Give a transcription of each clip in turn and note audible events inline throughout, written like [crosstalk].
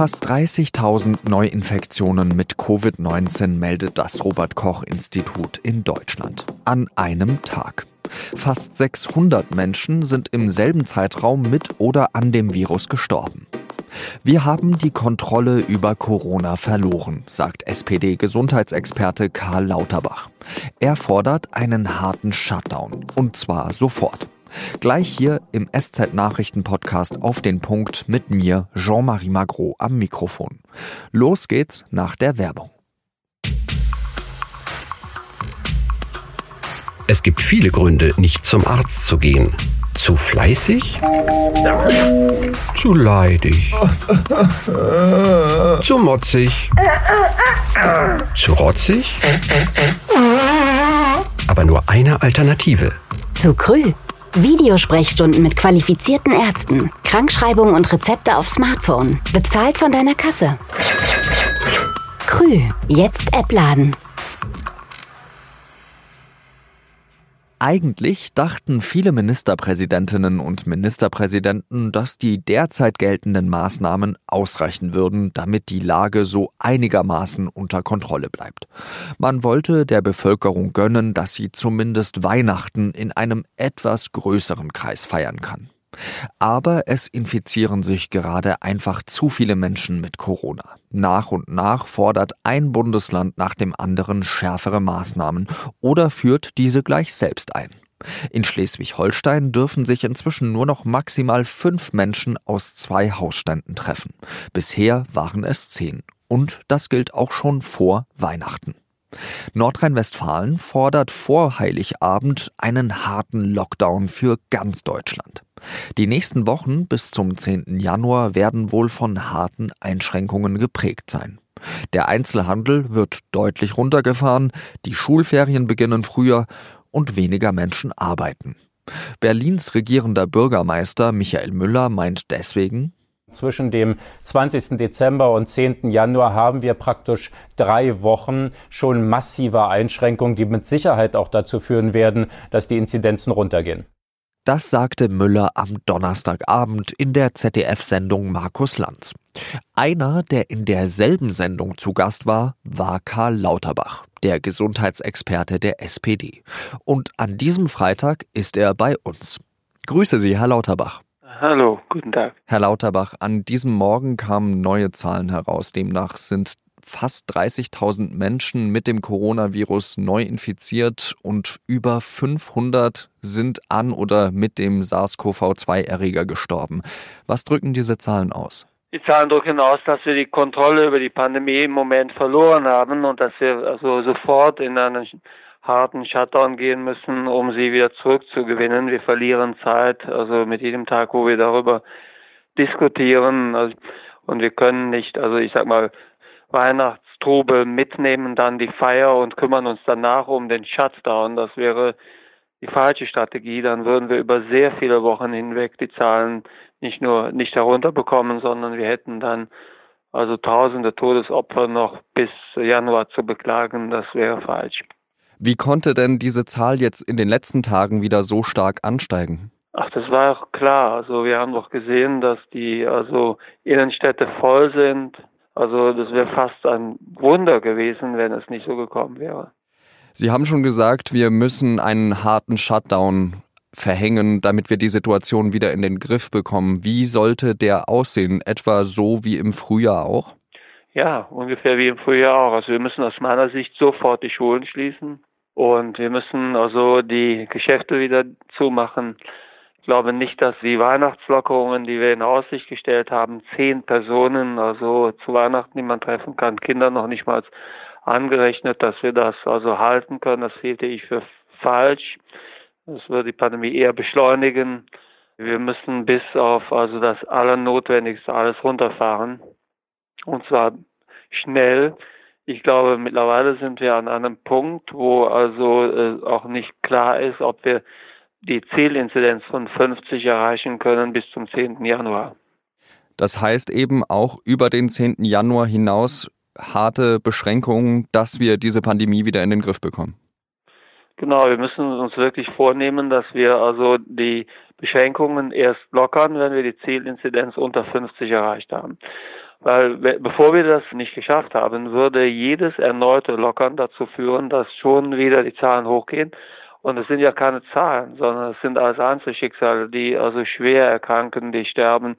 Fast 30.000 Neuinfektionen mit Covid-19 meldet das Robert Koch Institut in Deutschland an einem Tag. Fast 600 Menschen sind im selben Zeitraum mit oder an dem Virus gestorben. Wir haben die Kontrolle über Corona verloren, sagt SPD-Gesundheitsexperte Karl Lauterbach. Er fordert einen harten Shutdown, und zwar sofort. Gleich hier im SZ-Nachrichten-Podcast auf den Punkt mit mir, Jean-Marie Magro, am Mikrofon. Los geht's nach der Werbung. Es gibt viele Gründe, nicht zum Arzt zu gehen. Zu fleißig? Zu leidig? Zu motzig? Zu rotzig? Aber nur eine Alternative. Zu Krü. Videosprechstunden mit qualifizierten Ärzten, Krankschreibungen und Rezepte auf Smartphone. Bezahlt von deiner Kasse. Krü. Jetzt App laden. Eigentlich dachten viele Ministerpräsidentinnen und Ministerpräsidenten, dass die derzeit geltenden Maßnahmen ausreichen würden, damit die Lage so einigermaßen unter Kontrolle bleibt. Man wollte der Bevölkerung gönnen, dass sie zumindest Weihnachten in einem etwas größeren Kreis feiern kann. Aber es infizieren sich gerade einfach zu viele Menschen mit Corona. Nach und nach fordert ein Bundesland nach dem anderen schärfere Maßnahmen oder führt diese gleich selbst ein. In Schleswig-Holstein dürfen sich inzwischen nur noch maximal fünf Menschen aus zwei Hausständen treffen. Bisher waren es zehn. Und das gilt auch schon vor Weihnachten. Nordrhein-Westfalen fordert vor Heiligabend einen harten Lockdown für ganz Deutschland. Die nächsten Wochen bis zum 10. Januar werden wohl von harten Einschränkungen geprägt sein. Der Einzelhandel wird deutlich runtergefahren, die Schulferien beginnen früher und weniger Menschen arbeiten. Berlins regierender Bürgermeister Michael Müller meint deswegen, zwischen dem 20. Dezember und 10. Januar haben wir praktisch drei Wochen schon massive Einschränkungen, die mit Sicherheit auch dazu führen werden, dass die Inzidenzen runtergehen. Das sagte Müller am Donnerstagabend in der ZDF-Sendung Markus Lanz. Einer, der in derselben Sendung zu Gast war, war Karl Lauterbach, der Gesundheitsexperte der SPD. Und an diesem Freitag ist er bei uns. Grüße Sie, Herr Lauterbach. Hallo, guten Tag. Herr Lauterbach, an diesem Morgen kamen neue Zahlen heraus. Demnach sind fast 30.000 Menschen mit dem Coronavirus neu infiziert und über 500 sind an oder mit dem SARS-CoV-2-Erreger gestorben. Was drücken diese Zahlen aus? Die Zahlen drücken aus, dass wir die Kontrolle über die Pandemie im Moment verloren haben und dass wir also sofort in einen harten Shutdown gehen müssen, um sie wieder zurückzugewinnen. Wir verlieren Zeit, also mit jedem Tag, wo wir darüber diskutieren. Also, und wir können nicht, also ich sag mal, Weihnachtstrubel mitnehmen, dann die Feier und kümmern uns danach um den Shutdown. Das wäre die falsche Strategie. Dann würden wir über sehr viele Wochen hinweg die Zahlen nicht nur nicht herunterbekommen, sondern wir hätten dann also tausende Todesopfer noch bis Januar zu beklagen. Das wäre falsch. Wie konnte denn diese Zahl jetzt in den letzten Tagen wieder so stark ansteigen? Ach, das war auch klar. Also wir haben doch gesehen, dass die also Innenstädte voll sind. Also das wäre fast ein Wunder gewesen, wenn es nicht so gekommen wäre. Sie haben schon gesagt, wir müssen einen harten Shutdown verhängen, damit wir die Situation wieder in den Griff bekommen. Wie sollte der aussehen? Etwa so wie im Frühjahr auch? Ja, ungefähr wie im Frühjahr auch. Also wir müssen aus meiner Sicht sofort die Schulen schließen. Und wir müssen also die Geschäfte wieder zumachen. Ich glaube nicht, dass die Weihnachtslockerungen, die wir in Aussicht gestellt haben, zehn Personen, also zu Weihnachten niemand treffen kann, Kinder noch nicht mal angerechnet, dass wir das also halten können. Das hielte ich für falsch. Das würde die Pandemie eher beschleunigen. Wir müssen bis auf also das Allernotwendigste alles runterfahren. Und zwar schnell. Ich glaube, mittlerweile sind wir an einem Punkt, wo also äh, auch nicht klar ist, ob wir die Zielinzidenz von 50 erreichen können bis zum 10. Januar. Das heißt eben auch über den 10. Januar hinaus harte Beschränkungen, dass wir diese Pandemie wieder in den Griff bekommen. Genau, wir müssen uns wirklich vornehmen, dass wir also die Beschränkungen erst lockern, wenn wir die Zielinzidenz unter 50 erreicht haben. Weil bevor wir das nicht geschafft haben, würde jedes erneute Lockern dazu führen, dass schon wieder die Zahlen hochgehen. Und es sind ja keine Zahlen, sondern es sind alles Einzelschicksale, die also schwer erkranken, die sterben.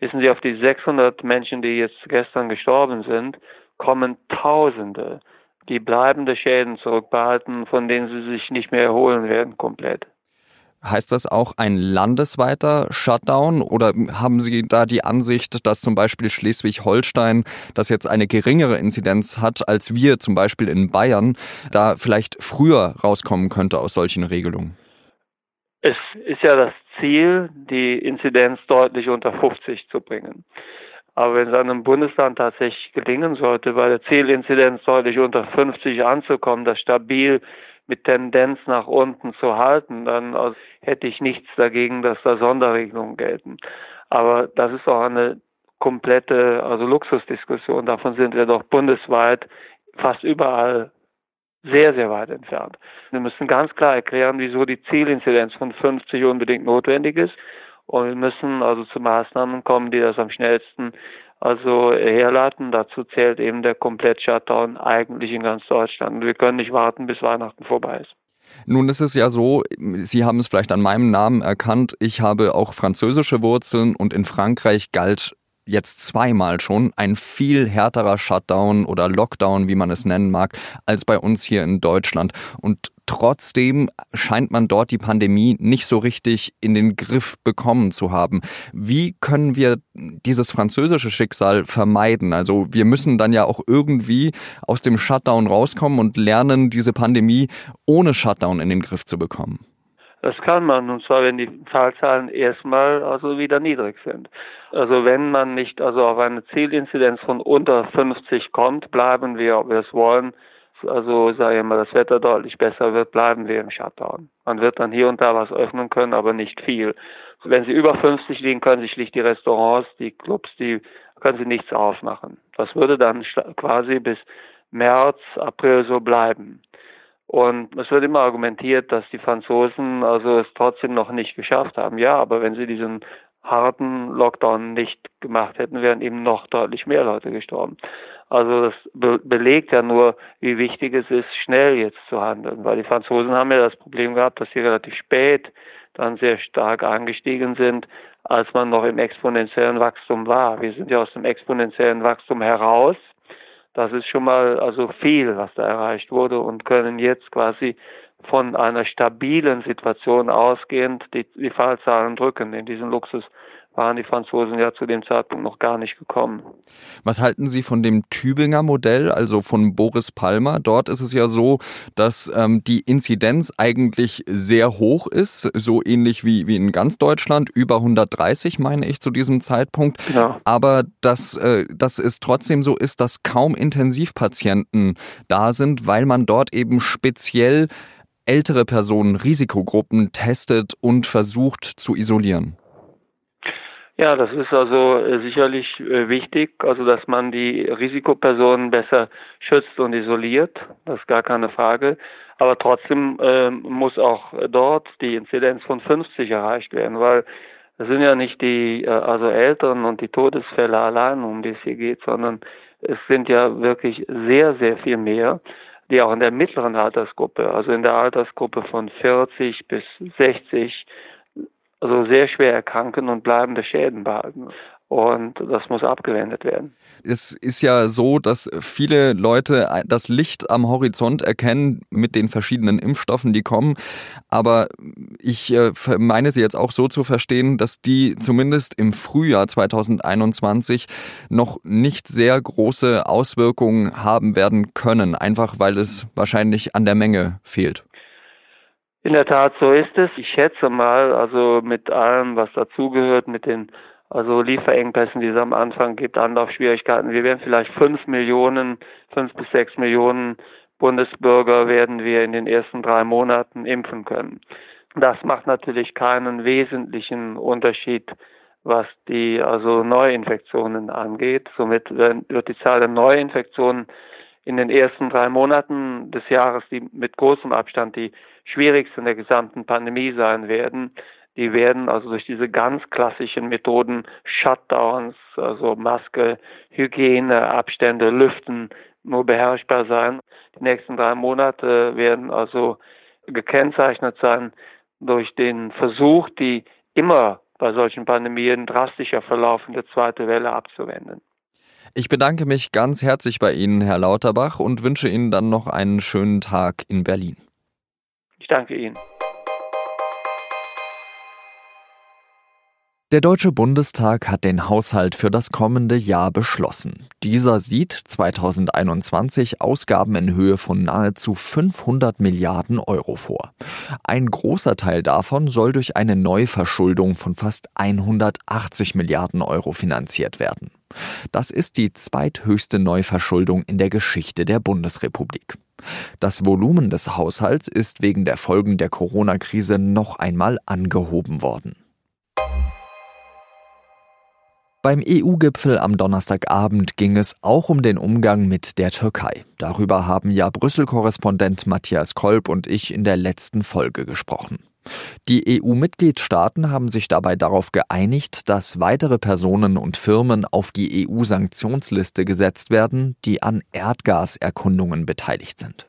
Wissen Sie, auf die 600 Menschen, die jetzt gestern gestorben sind, kommen Tausende, die bleibende Schäden zurückbehalten, von denen sie sich nicht mehr erholen werden komplett. Heißt das auch ein landesweiter Shutdown oder haben Sie da die Ansicht, dass zum Beispiel Schleswig-Holstein, das jetzt eine geringere Inzidenz hat als wir zum Beispiel in Bayern, da vielleicht früher rauskommen könnte aus solchen Regelungen? Es ist ja das Ziel, die Inzidenz deutlich unter 50 zu bringen. Aber wenn es einem Bundesland tatsächlich gelingen sollte, bei der Zielinzidenz deutlich unter 50 anzukommen, das stabil mit Tendenz nach unten zu halten, dann also, hätte ich nichts dagegen, dass da Sonderregelungen gelten. Aber das ist auch eine komplette, also Luxusdiskussion. Davon sind wir doch bundesweit fast überall sehr, sehr weit entfernt. Wir müssen ganz klar erklären, wieso die Zielinzidenz von 50 unbedingt notwendig ist. Und wir müssen also zu Maßnahmen kommen, die das am schnellsten also herleiten. Dazu zählt eben der Komplett-Shutdown eigentlich in ganz Deutschland. Wir können nicht warten, bis Weihnachten vorbei ist. Nun ist es ja so, Sie haben es vielleicht an meinem Namen erkannt, ich habe auch französische Wurzeln und in Frankreich galt jetzt zweimal schon ein viel härterer Shutdown oder Lockdown, wie man es nennen mag, als bei uns hier in Deutschland. Und Trotzdem scheint man dort die Pandemie nicht so richtig in den Griff bekommen zu haben. Wie können wir dieses französische Schicksal vermeiden? Also wir müssen dann ja auch irgendwie aus dem Shutdown rauskommen und lernen, diese Pandemie ohne Shutdown in den Griff zu bekommen. Das kann man, und zwar wenn die Fallzahlen erstmal also wieder niedrig sind. Also wenn man nicht also auf eine Zielinzidenz von unter 50 kommt, bleiben wir, ob wir es wollen, also sage ich mal, das Wetter deutlich besser wird, bleiben wir im Shutdown. Man wird dann hier und da was öffnen können, aber nicht viel. Wenn Sie über 50 liegen, können sich schlicht die Restaurants, die Clubs, die können Sie nichts aufmachen. Das würde dann quasi bis März, April so bleiben. Und es wird immer argumentiert, dass die Franzosen also es trotzdem noch nicht geschafft haben. Ja, aber wenn sie diesen harten Lockdown nicht gemacht hätten, wären eben noch deutlich mehr Leute gestorben. Also das be belegt ja nur, wie wichtig es ist, schnell jetzt zu handeln, weil die Franzosen haben ja das Problem gehabt, dass sie relativ spät dann sehr stark angestiegen sind, als man noch im exponentiellen Wachstum war. Wir sind ja aus dem exponentiellen Wachstum heraus. Das ist schon mal also viel, was da erreicht wurde und können jetzt quasi von einer stabilen Situation ausgehend die, die Fallzahlen drücken. In diesen Luxus waren die Franzosen ja zu dem Zeitpunkt noch gar nicht gekommen. Was halten Sie von dem Tübinger Modell, also von Boris Palmer? Dort ist es ja so, dass ähm, die Inzidenz eigentlich sehr hoch ist, so ähnlich wie, wie in ganz Deutschland, über 130 meine ich zu diesem Zeitpunkt. Genau. Aber dass, äh, dass es trotzdem so ist, dass kaum Intensivpatienten da sind, weil man dort eben speziell ältere Personen, Risikogruppen testet und versucht zu isolieren. Ja, das ist also äh, sicherlich äh, wichtig, also dass man die Risikopersonen besser schützt und isoliert, das ist gar keine Frage. Aber trotzdem äh, muss auch dort die Inzidenz von 50 erreicht werden, weil es sind ja nicht die äh, also Eltern und die Todesfälle allein, um die es hier geht, sondern es sind ja wirklich sehr, sehr viel mehr, die auch in der mittleren Altersgruppe, also in der Altersgruppe von 40 bis 60 also sehr schwer erkranken und bleibende Schäden behalten. Und das muss abgewendet werden. Es ist ja so, dass viele Leute das Licht am Horizont erkennen mit den verschiedenen Impfstoffen, die kommen. Aber ich äh, meine sie jetzt auch so zu verstehen, dass die zumindest im Frühjahr 2021 noch nicht sehr große Auswirkungen haben werden können, einfach weil es wahrscheinlich an der Menge fehlt. In der Tat, so ist es. Ich schätze mal, also mit allem, was dazugehört, mit den also Lieferengpässen, die es am Anfang gibt, Anlaufschwierigkeiten. Wir werden vielleicht fünf Millionen, fünf bis sechs Millionen Bundesbürger werden wir in den ersten drei Monaten impfen können. Das macht natürlich keinen wesentlichen Unterschied, was die also Neuinfektionen angeht. Somit wird die Zahl der Neuinfektionen in den ersten drei Monaten des Jahres, die mit großem Abstand die schwierigsten der gesamten Pandemie sein werden, die werden also durch diese ganz klassischen Methoden Shutdowns, also Maske, Hygiene, Abstände, Lüften nur beherrschbar sein. Die nächsten drei Monate werden also gekennzeichnet sein durch den Versuch, die immer bei solchen Pandemien drastischer verlaufende zweite Welle abzuwenden. Ich bedanke mich ganz herzlich bei Ihnen, Herr Lauterbach, und wünsche Ihnen dann noch einen schönen Tag in Berlin. Ich danke Ihnen. Der Deutsche Bundestag hat den Haushalt für das kommende Jahr beschlossen. Dieser sieht 2021 Ausgaben in Höhe von nahezu 500 Milliarden Euro vor. Ein großer Teil davon soll durch eine Neuverschuldung von fast 180 Milliarden Euro finanziert werden. Das ist die zweithöchste Neuverschuldung in der Geschichte der Bundesrepublik. Das Volumen des Haushalts ist wegen der Folgen der Corona-Krise noch einmal angehoben worden. Beim EU-Gipfel am Donnerstagabend ging es auch um den Umgang mit der Türkei. Darüber haben ja Brüssel-Korrespondent Matthias Kolb und ich in der letzten Folge gesprochen. Die EU-Mitgliedstaaten haben sich dabei darauf geeinigt, dass weitere Personen und Firmen auf die EU-Sanktionsliste gesetzt werden, die an Erdgaserkundungen beteiligt sind.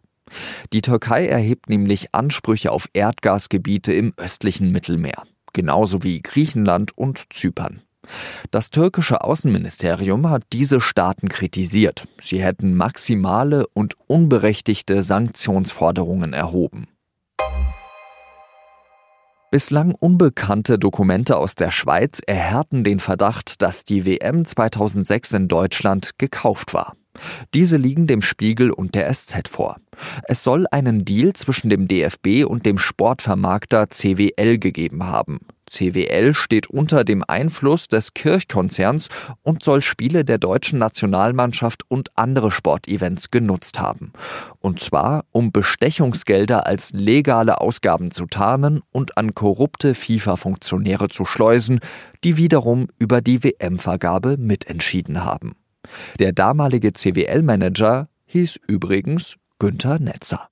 Die Türkei erhebt nämlich Ansprüche auf Erdgasgebiete im östlichen Mittelmeer, genauso wie Griechenland und Zypern. Das türkische Außenministerium hat diese Staaten kritisiert. Sie hätten maximale und unberechtigte Sanktionsforderungen erhoben. Bislang unbekannte Dokumente aus der Schweiz erhärten den Verdacht, dass die WM 2006 in Deutschland gekauft war. Diese liegen dem Spiegel und der SZ vor. Es soll einen Deal zwischen dem DFB und dem Sportvermarkter CWL gegeben haben. CWL steht unter dem Einfluss des Kirchkonzerns und soll Spiele der deutschen Nationalmannschaft und andere Sportevents genutzt haben. Und zwar, um Bestechungsgelder als legale Ausgaben zu tarnen und an korrupte FIFA-Funktionäre zu schleusen, die wiederum über die WM-Vergabe mitentschieden haben. Der damalige CWL-Manager hieß übrigens Günther Netzer.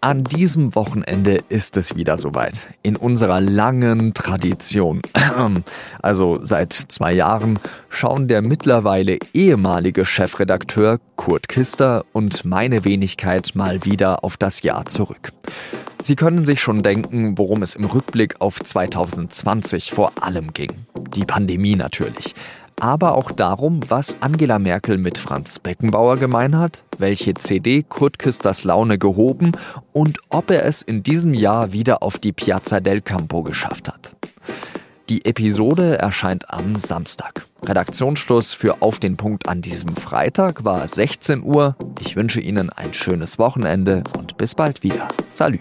An diesem Wochenende ist es wieder soweit. In unserer langen Tradition. [clears throat] Also seit zwei Jahren schauen der mittlerweile ehemalige Chefredakteur Kurt Kister und meine Wenigkeit mal wieder auf das Jahr zurück. Sie können sich schon denken, worum es im Rückblick auf 2020 vor allem ging. Die Pandemie natürlich aber auch darum, was Angela Merkel mit Franz Beckenbauer gemein hat, welche CD Kurt Küsters Laune gehoben und ob er es in diesem Jahr wieder auf die Piazza del Campo geschafft hat. Die Episode erscheint am Samstag. Redaktionsschluss für Auf den Punkt an diesem Freitag war 16 Uhr. Ich wünsche Ihnen ein schönes Wochenende und bis bald wieder. Salü.